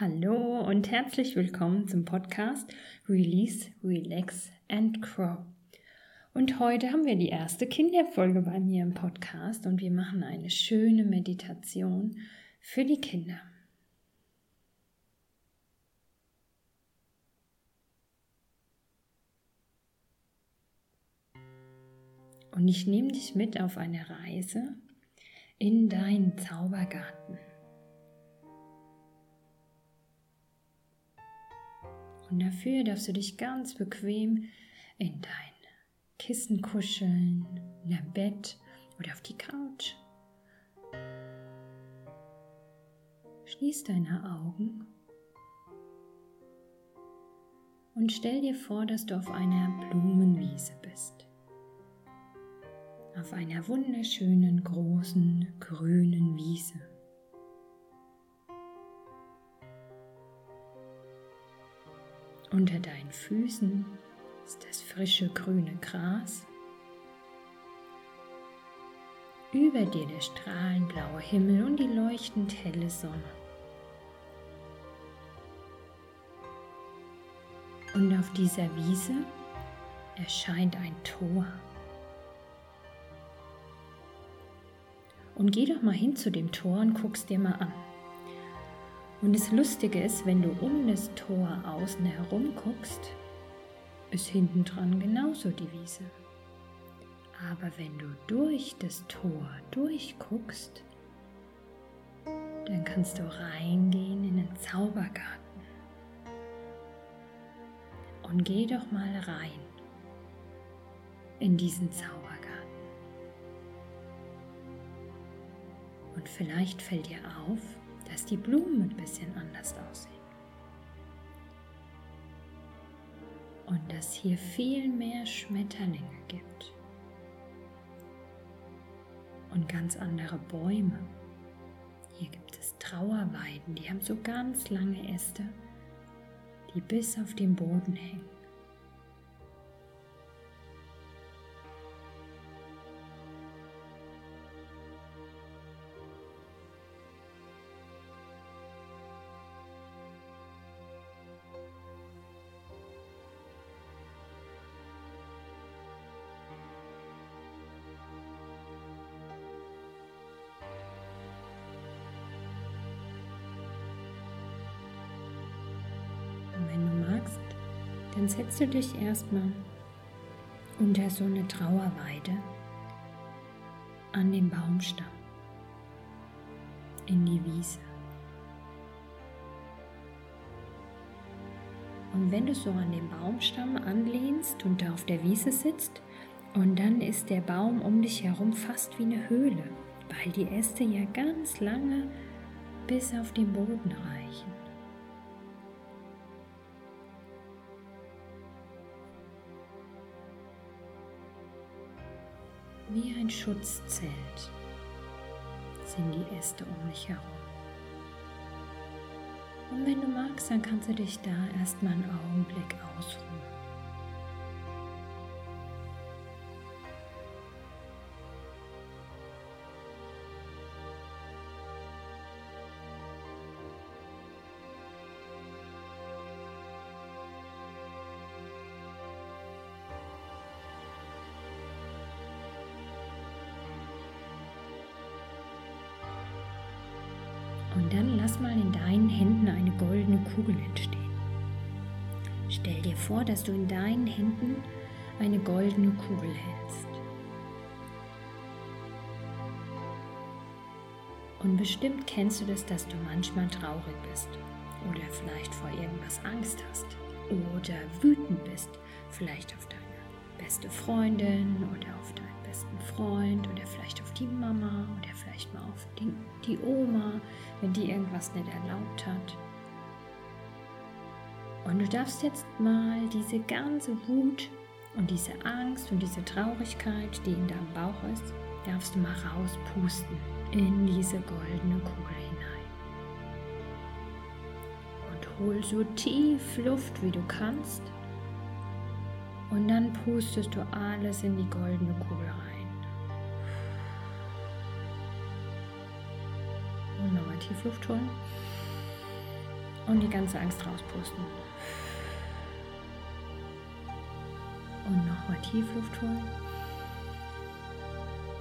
Hallo und herzlich willkommen zum Podcast Release, Relax and Grow. Und heute haben wir die erste Kinderfolge bei mir im Podcast und wir machen eine schöne Meditation für die Kinder. Und ich nehme dich mit auf eine Reise in deinen Zaubergarten. Und dafür darfst du dich ganz bequem in dein Kissen kuscheln, in dein Bett oder auf die Couch. Schließ deine Augen und stell dir vor, dass du auf einer Blumenwiese bist. Auf einer wunderschönen, großen, grünen Wiese. Unter deinen Füßen ist das frische grüne Gras. Über dir der strahlenblaue Himmel und die leuchtend helle Sonne. Und auf dieser Wiese erscheint ein Tor. Und geh doch mal hin zu dem Tor und guck's dir mal an. Und das Lustige ist, wenn du um das Tor außen herum guckst, ist hinten dran genauso die Wiese. Aber wenn du durch das Tor durchguckst, dann kannst du reingehen in den Zaubergarten. Und geh doch mal rein in diesen Zaubergarten. Und vielleicht fällt dir auf, dass die Blumen ein bisschen anders aussehen. Und dass hier viel mehr Schmetterlinge gibt. Und ganz andere Bäume. Hier gibt es Trauerweiden, die haben so ganz lange Äste, die bis auf den Boden hängen. Dann setzt du dich erstmal unter so eine Trauerweide an den Baumstamm in die Wiese. Und wenn du so an den Baumstamm anlehnst und da auf der Wiese sitzt, und dann ist der Baum um dich herum fast wie eine Höhle, weil die Äste ja ganz lange bis auf den Boden reichen. Wie ein Schutzzelt sind die Äste um mich herum. Und wenn du magst, dann kannst du dich da erstmal einen Augenblick ausruhen. Dann lass mal in deinen Händen eine goldene Kugel entstehen. Stell dir vor, dass du in deinen Händen eine goldene Kugel hältst. Und bestimmt kennst du das, dass du manchmal traurig bist oder vielleicht vor irgendwas Angst hast oder wütend bist, vielleicht auf deine beste Freundin oder auf deinen besten Freund oder vielleicht auf die Mama oder vielleicht mal auf die, die Oma, wenn die irgendwas nicht erlaubt hat. Und du darfst jetzt mal diese ganze Wut und diese Angst und diese Traurigkeit, die in deinem Bauch ist, darfst du mal rauspusten in diese goldene Kugel hinein. Und hol so tief Luft, wie du kannst. Und dann pustest du alles in die goldene Kugel rein. Und nochmal tief Luft holen. Und die ganze Angst rauspusten. Und nochmal Tiefluft holen.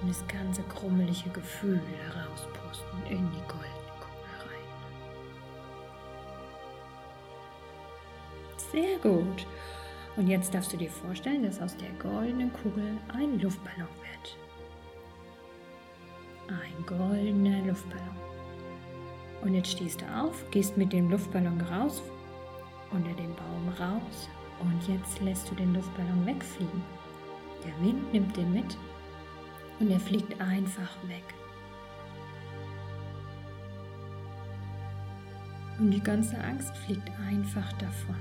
Und das ganze krummelige Gefühl herauspusten in die goldene Kugel rein. Sehr gut. Und jetzt darfst du dir vorstellen, dass aus der goldenen Kugel ein Luftballon wird. Ein goldener Luftballon. Und jetzt stehst du auf, gehst mit dem Luftballon raus, unter dem Baum raus und jetzt lässt du den Luftballon wegfliegen. Der Wind nimmt den mit und er fliegt einfach weg. Und die ganze Angst fliegt einfach davon.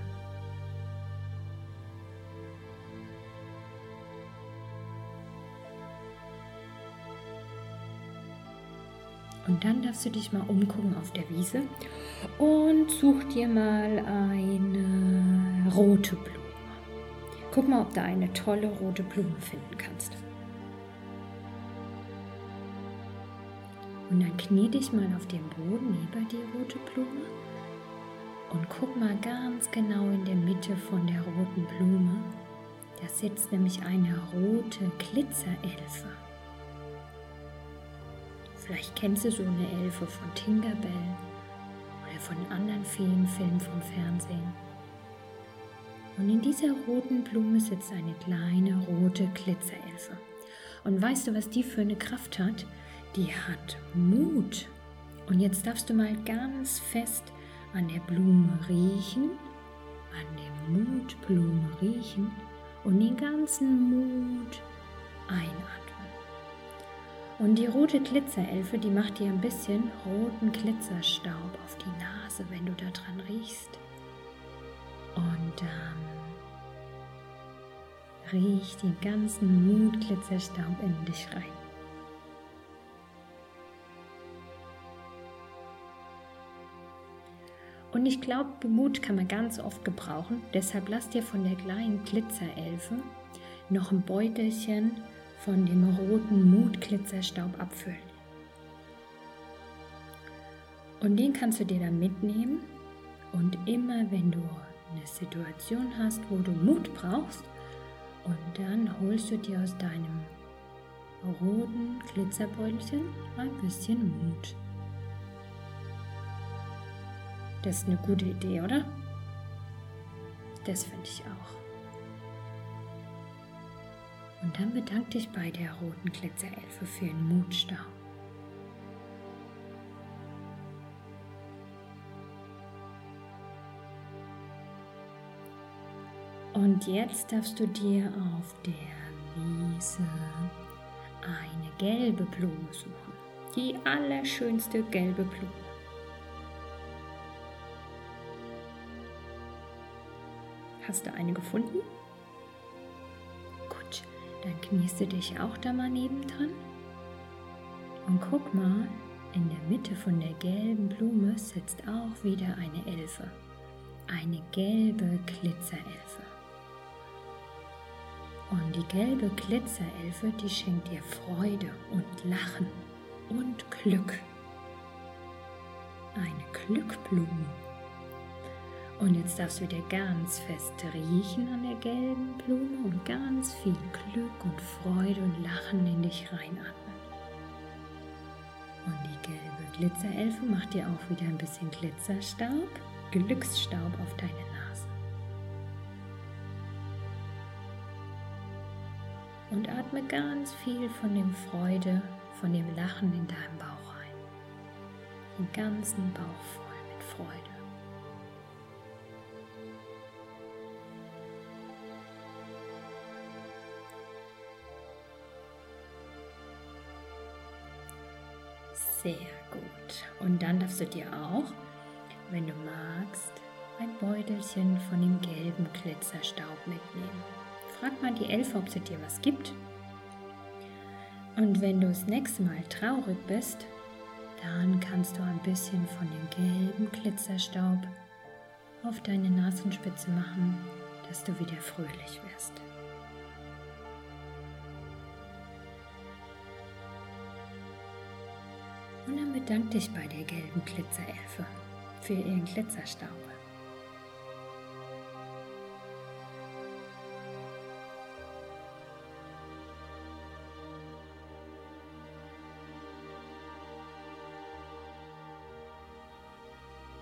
Und dann darfst du dich mal umgucken auf der Wiese und such dir mal eine rote Blume. Guck mal, ob du eine tolle rote Blume finden kannst. Und dann knie dich mal auf den Boden neben die rote Blume und guck mal ganz genau in der Mitte von der roten Blume. Da sitzt nämlich eine rote Glitzerelfe. Vielleicht kennst du so eine Elfe von Tinkerbell oder von anderen Feenfilmen vom Fernsehen. Und in dieser roten Blume sitzt eine kleine rote Glitzerelfe. Und weißt du, was die für eine Kraft hat? Die hat Mut. Und jetzt darfst du mal ganz fest an der Blume riechen, an der Mutblume riechen und den ganzen Mut einatmen. Und die rote Glitzerelfe, die macht dir ein bisschen roten Glitzerstaub auf die Nase, wenn du da dran riechst. Und dann riech den ganzen Mutglitzerstaub in dich rein. Und ich glaube, Mut kann man ganz oft gebrauchen. Deshalb lass dir von der kleinen Glitzerelfe noch ein Beutelchen von dem roten Mutglitzerstaub abfüllen. Und den kannst du dir dann mitnehmen und immer wenn du eine Situation hast, wo du Mut brauchst, und dann holst du dir aus deinem roten Glitzerbeutelchen ein bisschen Mut. Das ist eine gute Idee, oder? Das finde ich auch. Und dann bedank dich bei der roten Glitzerelfe für den Mutstau. Und jetzt darfst du dir auf der Wiese eine gelbe Blume suchen. Die allerschönste gelbe Blume. Hast du eine gefunden? Dann kniest du dich auch da mal nebendran und guck mal, in der Mitte von der gelben Blume sitzt auch wieder eine Elfe. Eine gelbe Glitzerelfe. Und die gelbe Glitzerelfe, die schenkt dir Freude und Lachen und Glück. Eine Glückblume. Und jetzt darfst du wieder ganz fest riechen an der gelben Blume und ganz viel Glück und Freude und Lachen in dich reinatmen. Und die gelbe Glitzerelfe macht dir auch wieder ein bisschen Glitzerstaub, Glücksstaub auf deine Nase. Und atme ganz viel von dem Freude, von dem Lachen in deinem Bauch rein. Den ganzen Bauch voll mit Freude. Sehr gut. Und dann darfst du dir auch, wenn du magst, ein Beutelchen von dem gelben Glitzerstaub mitnehmen. Frag mal die Elfe, ob sie dir was gibt. Und wenn du das nächste Mal traurig bist, dann kannst du ein bisschen von dem gelben Glitzerstaub auf deine Nasenspitze machen, dass du wieder fröhlich wirst. Und dann bedank dich bei der gelben Glitzerelfe für ihren Glitzerstaub.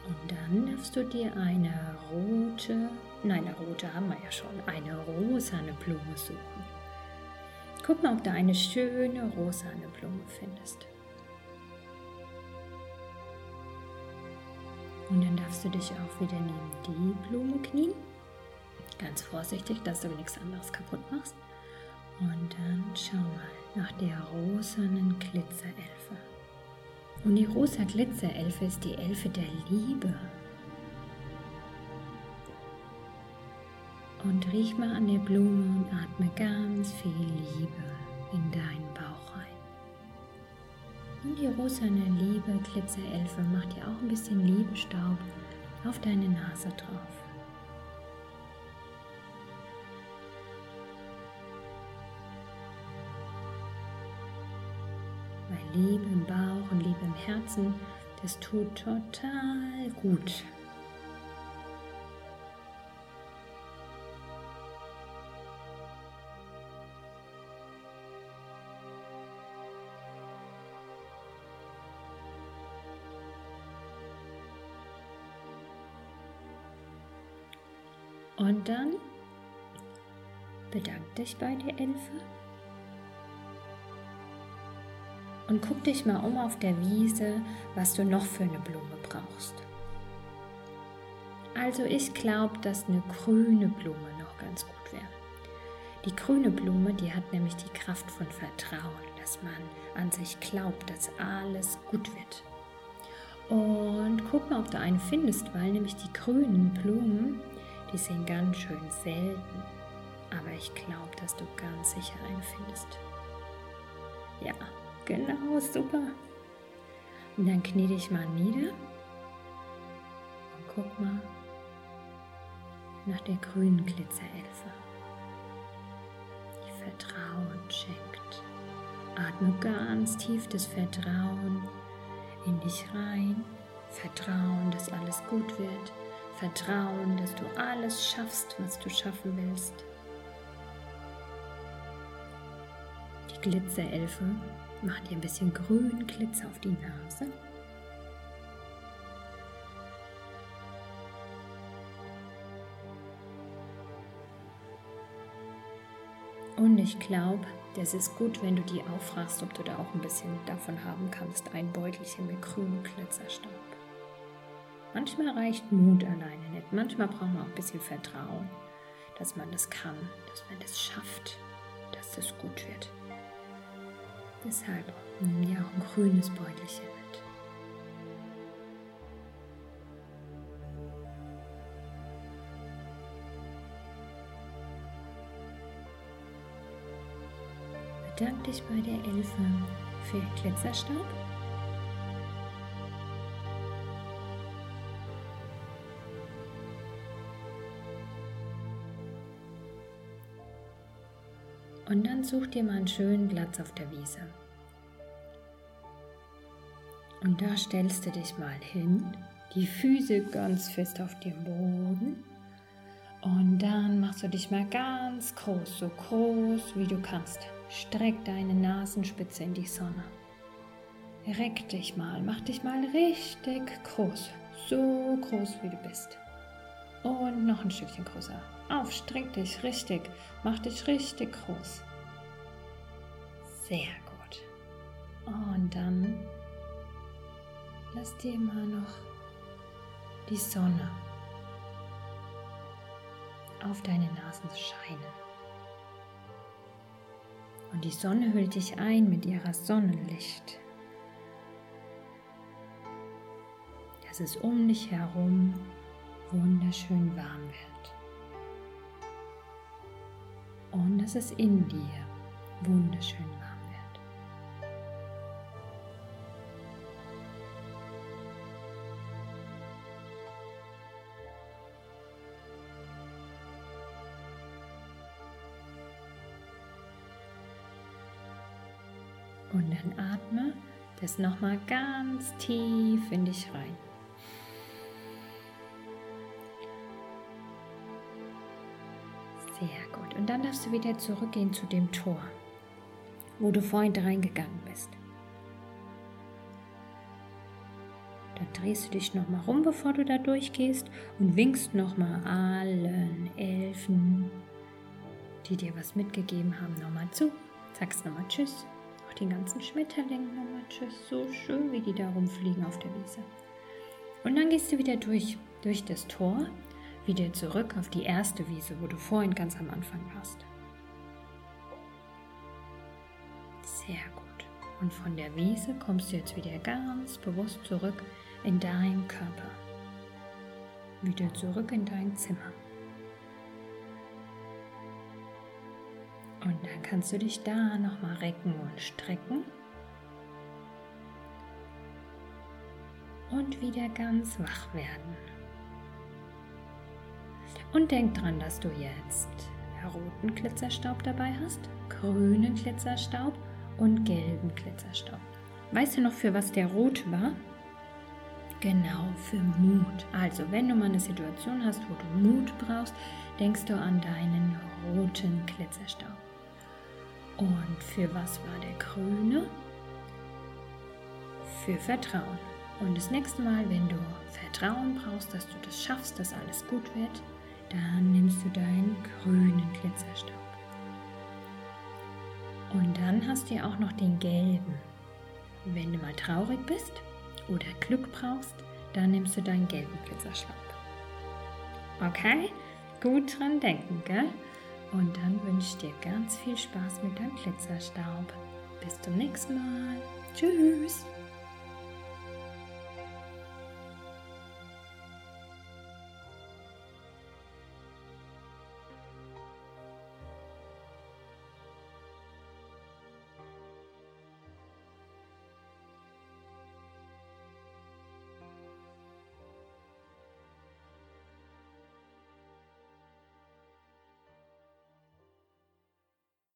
Und dann darfst du dir eine rote, nein, eine rote haben wir ja schon, eine rosane Blume suchen. Guck mal, ob du eine schöne rosane Blume findest. Und dann darfst du dich auch wieder neben die Blume knien. Ganz vorsichtig, dass du nichts anderes kaputt machst. Und dann schau mal nach der rosanen Glitzerelfe. Und die rosa Glitzerelfe ist die Elfe der Liebe. Und riech mal an der Blume und atme ganz viel Liebe in deinen Bauch. Und die rosane Liebe Glitzerelfe macht dir auch ein bisschen Liebestaub auf deine Nase drauf. Weil Liebe im Bauch und Liebe im Herzen, das tut total gut. Und dann bedank dich bei der Elfe und guck dich mal um auf der Wiese, was du noch für eine Blume brauchst. Also ich glaube, dass eine grüne Blume noch ganz gut wäre. Die grüne Blume, die hat nämlich die Kraft von Vertrauen, dass man an sich glaubt, dass alles gut wird. Und guck mal, ob du eine findest, weil nämlich die grünen Blumen, die sind ganz schön selten. Aber ich glaube, dass du ganz sicher eine findest. Ja, genau, super. Und dann knie dich mal nieder und guck mal nach der grünen Glitzerelfe, die Vertrauen schenkt. Atme ganz tief das Vertrauen in dich rein. Vertrauen, dass alles gut wird. Vertrauen, dass du alles schaffst, was du schaffen willst. Die Glitzerelfe macht dir ein bisschen grünen Glitzer auf die Nase. Und ich glaube, das ist gut, wenn du die auffragst, ob du da auch ein bisschen davon haben kannst, ein Beutelchen mit grünem Glitzerstaub. Manchmal reicht Mut alleine nicht. Manchmal braucht man auch ein bisschen Vertrauen, dass man das kann, dass man das schafft, dass das gut wird. Deshalb nimm dir auch ein grünes Beutelchen mit. Bedank dich bei der Elfe für Glitzerstaub Und dann such dir mal einen schönen Platz auf der Wiese. Und da stellst du dich mal hin, die Füße ganz fest auf dem Boden. Und dann machst du dich mal ganz groß, so groß wie du kannst. Streck deine Nasenspitze in die Sonne. Reck dich mal, mach dich mal richtig groß, so groß wie du bist. Und noch ein Stückchen größer. Auf, streck dich richtig, mach dich richtig groß. Sehr gut. Und dann lass dir mal noch die Sonne auf deine Nasen scheinen. Und die Sonne hüllt dich ein mit ihrer Sonnenlicht. Dass es um dich herum wunderschön warm wird. Und dass es in dir wunderschön warm wird. Und dann atme das nochmal ganz tief in dich rein. Darfst du wieder zurückgehen zu dem Tor, wo du vorhin reingegangen bist. Dann drehst du dich nochmal rum, bevor du da durchgehst und winkst nochmal allen Elfen, die dir was mitgegeben haben, nochmal zu. Sagst nochmal Tschüss. Auch den ganzen Schmetterlingen nochmal Tschüss. So schön, wie die da rumfliegen auf der Wiese. Und dann gehst du wieder durch, durch das Tor, wieder zurück auf die erste Wiese, wo du vorhin ganz am Anfang warst. Sehr gut. Und von der Wiese kommst du jetzt wieder ganz bewusst zurück in deinen Körper. Wieder zurück in dein Zimmer. Und dann kannst du dich da nochmal recken und strecken. Und wieder ganz wach werden. Und denk dran, dass du jetzt roten Glitzerstaub dabei hast, grünen Glitzerstaub und gelben Glitzerstaub. Weißt du noch, für was der rot war? Genau, für Mut. Also, wenn du mal eine Situation hast, wo du Mut brauchst, denkst du an deinen roten Glitzerstaub. Und für was war der grüne? Für Vertrauen. Und das nächste Mal, wenn du Vertrauen brauchst, dass du das schaffst, dass alles gut wird, dann nimmst du deinen grünen Glitzerstaub. Und dann hast du ja auch noch den gelben. Wenn du mal traurig bist oder Glück brauchst, dann nimmst du deinen gelben Glitzerstaub. Okay? Gut dran denken, gell? Und dann wünsche ich dir ganz viel Spaß mit deinem Glitzerstaub. Bis zum nächsten Mal. Tschüss.